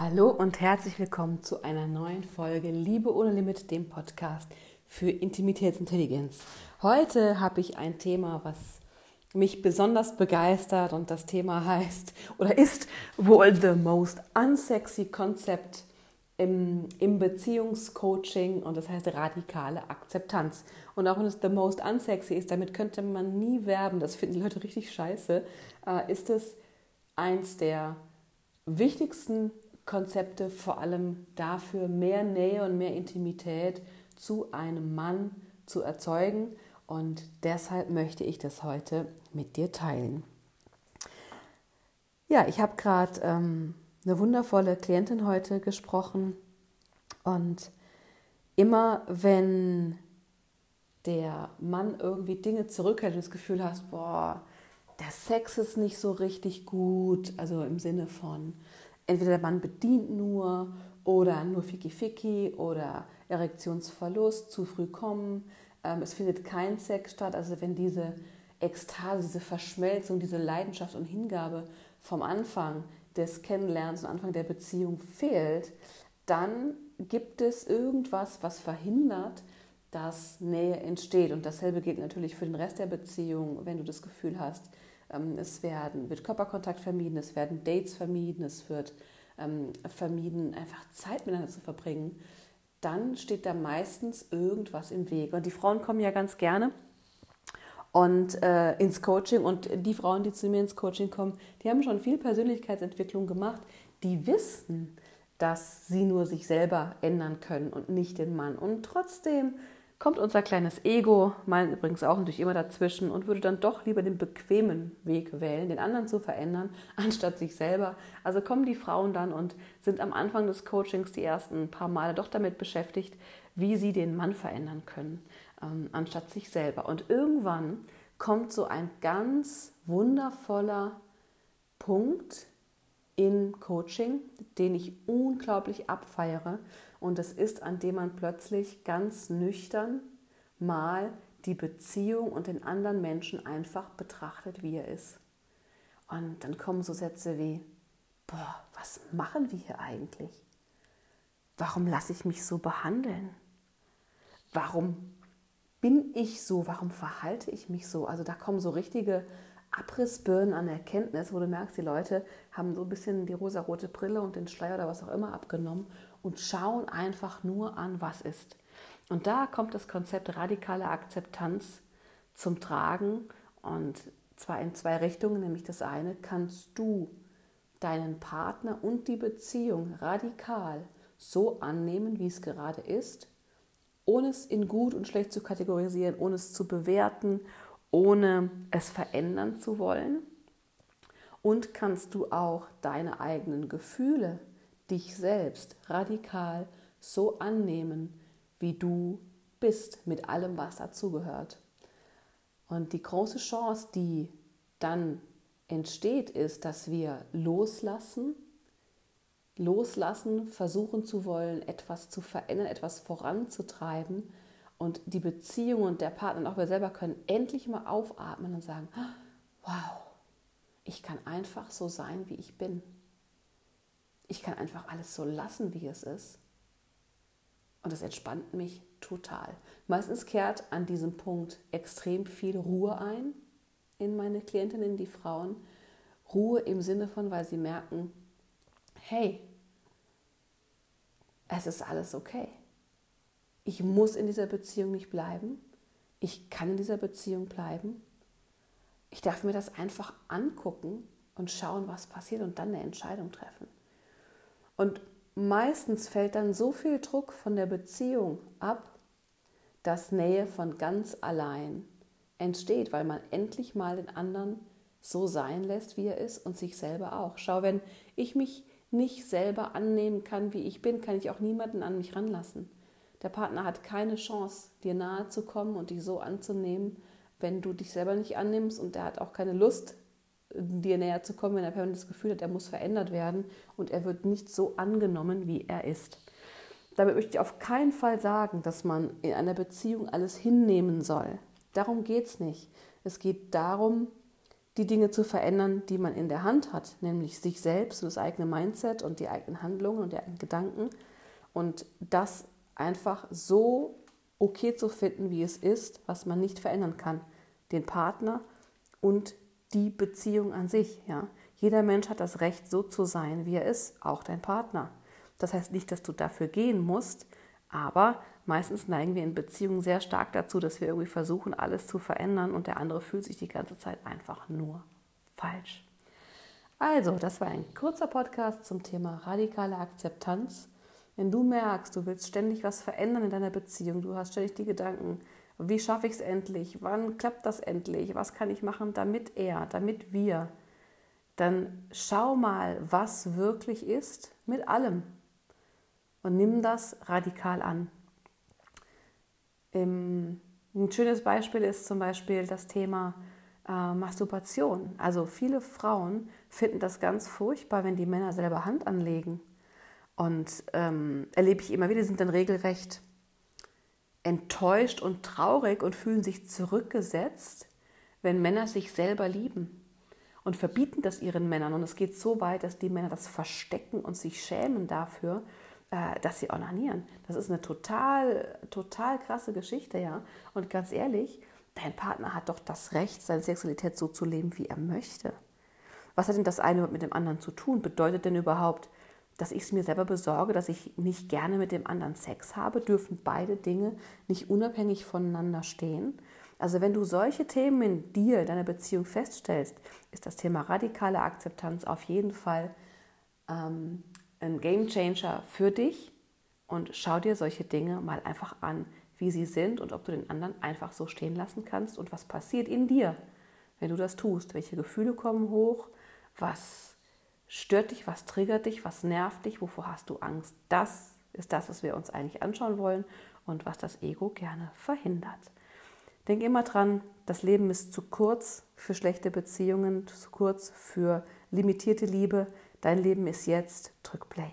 Hallo und herzlich willkommen zu einer neuen Folge Liebe ohne Limit, dem Podcast für Intimitätsintelligenz. Heute habe ich ein Thema, was mich besonders begeistert und das Thema heißt oder ist wohl the most unsexy concept im, im Beziehungscoaching und das heißt radikale Akzeptanz. Und auch wenn es the most unsexy ist, damit könnte man nie werben, das finden die Leute richtig scheiße, äh, ist es eins der wichtigsten Konzepte vor allem dafür, mehr Nähe und mehr Intimität zu einem Mann zu erzeugen. Und deshalb möchte ich das heute mit dir teilen. Ja, ich habe gerade ähm, eine wundervolle Klientin heute gesprochen und immer wenn der Mann irgendwie Dinge zurückhält und das Gefühl hast, boah, der Sex ist nicht so richtig gut, also im Sinne von, entweder der Mann bedient nur oder nur Ficky-Ficky oder Erektionsverlust, zu früh kommen. Ähm, es findet kein Sex statt. Also wenn diese Ekstase, diese Verschmelzung, diese Leidenschaft und Hingabe vom Anfang des Kennenlernens und Anfang der Beziehung fehlt, dann gibt es irgendwas, was verhindert, dass Nähe entsteht. Und dasselbe gilt natürlich für den Rest der Beziehung, wenn du das Gefühl hast, es werden, wird Körperkontakt vermieden, es werden Dates vermieden, es wird ähm, vermieden, einfach Zeit miteinander zu verbringen, dann steht da meistens irgendwas im Weg. Und die Frauen kommen ja ganz gerne und äh, ins Coaching und die Frauen, die zu mir ins Coaching kommen, die haben schon viel Persönlichkeitsentwicklung gemacht, die wissen, dass sie nur sich selber ändern können und nicht den Mann. Und trotzdem kommt unser kleines Ego, mein übrigens auch natürlich immer dazwischen und würde dann doch lieber den bequemen Weg wählen, den anderen zu verändern, anstatt sich selber. Also kommen die Frauen dann und sind am Anfang des Coachings die ersten paar Male doch damit beschäftigt, wie sie den Mann verändern können, ähm, anstatt sich selber. Und irgendwann kommt so ein ganz wundervoller Punkt in Coaching, den ich unglaublich abfeiere und es ist, an dem man plötzlich ganz nüchtern mal die Beziehung und den anderen Menschen einfach betrachtet, wie er ist. Und dann kommen so Sätze wie, boah, was machen wir hier eigentlich? Warum lasse ich mich so behandeln? Warum bin ich so? Warum verhalte ich mich so? Also da kommen so richtige Abrissbirnen an Erkenntnis, wo du merkst, die Leute haben so ein bisschen die rosarote Brille und den Schleier oder was auch immer abgenommen und schauen einfach nur an, was ist. Und da kommt das Konzept radikale Akzeptanz zum Tragen und zwar in zwei Richtungen, nämlich das eine, kannst du deinen Partner und die Beziehung radikal so annehmen, wie es gerade ist, ohne es in gut und schlecht zu kategorisieren, ohne es zu bewerten, ohne es verändern zu wollen. Und kannst du auch deine eigenen Gefühle dich selbst radikal so annehmen, wie du bist, mit allem, was dazugehört. Und die große Chance, die dann entsteht, ist, dass wir loslassen, loslassen, versuchen zu wollen, etwas zu verändern, etwas voranzutreiben und die Beziehung und der Partner und auch wir selber können endlich mal aufatmen und sagen, wow, ich kann einfach so sein, wie ich bin ich kann einfach alles so lassen, wie es ist. Und das entspannt mich total. Meistens kehrt an diesem Punkt extrem viel Ruhe ein in meine Klientinnen, die Frauen. Ruhe im Sinne von, weil sie merken, hey, es ist alles okay. Ich muss in dieser Beziehung nicht bleiben. Ich kann in dieser Beziehung bleiben. Ich darf mir das einfach angucken und schauen, was passiert und dann eine Entscheidung treffen. Und meistens fällt dann so viel Druck von der Beziehung ab, dass Nähe von ganz allein entsteht, weil man endlich mal den anderen so sein lässt, wie er ist und sich selber auch. Schau, wenn ich mich nicht selber annehmen kann, wie ich bin, kann ich auch niemanden an mich ranlassen. Der Partner hat keine Chance, dir nahe zu kommen und dich so anzunehmen, wenn du dich selber nicht annimmst und der hat auch keine Lust, dir näher zu kommen, wenn er permanent das Gefühl hat, er muss verändert werden und er wird nicht so angenommen, wie er ist. Damit möchte ich auf keinen Fall sagen, dass man in einer Beziehung alles hinnehmen soll. Darum geht es nicht. Es geht darum, die Dinge zu verändern, die man in der Hand hat, nämlich sich selbst und das eigene Mindset und die eigenen Handlungen und die eigenen Gedanken und das einfach so okay zu finden, wie es ist, was man nicht verändern kann. Den Partner und die Beziehung an sich. Ja? Jeder Mensch hat das Recht, so zu sein, wie er ist, auch dein Partner. Das heißt nicht, dass du dafür gehen musst, aber meistens neigen wir in Beziehungen sehr stark dazu, dass wir irgendwie versuchen, alles zu verändern und der andere fühlt sich die ganze Zeit einfach nur falsch. Also, das war ein kurzer Podcast zum Thema radikale Akzeptanz. Wenn du merkst, du willst ständig was verändern in deiner Beziehung, du hast ständig die Gedanken, wie schaffe ich es endlich, wann klappt das endlich, was kann ich machen, damit er, damit wir, dann schau mal, was wirklich ist mit allem und nimm das radikal an. Ein schönes Beispiel ist zum Beispiel das Thema äh, Masturbation. Also viele Frauen finden das ganz furchtbar, wenn die Männer selber Hand anlegen. Und ähm, erlebe ich immer wieder, sind dann regelrecht enttäuscht und traurig und fühlen sich zurückgesetzt, wenn Männer sich selber lieben und verbieten das ihren Männern. Und es geht so weit, dass die Männer das verstecken und sich schämen dafür, äh, dass sie onanieren. Das ist eine total, total krasse Geschichte, ja. Und ganz ehrlich, dein Partner hat doch das Recht, seine Sexualität so zu leben, wie er möchte. Was hat denn das eine mit dem anderen zu tun? Bedeutet denn überhaupt, dass ich es mir selber besorge, dass ich nicht gerne mit dem anderen Sex habe? Dürfen beide Dinge nicht unabhängig voneinander stehen? Also wenn du solche Themen in dir, in deiner Beziehung feststellst, ist das Thema radikale Akzeptanz auf jeden Fall ähm, ein Game Changer für dich und schau dir solche Dinge mal einfach an, wie sie sind und ob du den anderen einfach so stehen lassen kannst und was passiert in dir, wenn du das tust. Welche Gefühle kommen hoch, was stört dich, was triggert dich, was nervt dich, wovor hast du Angst. Das ist das, was wir uns eigentlich anschauen wollen und was das Ego gerne verhindert. Denk immer dran, das Leben ist zu kurz für schlechte Beziehungen, zu kurz für limitierte Liebe. Dein Leben ist jetzt. Drück Play.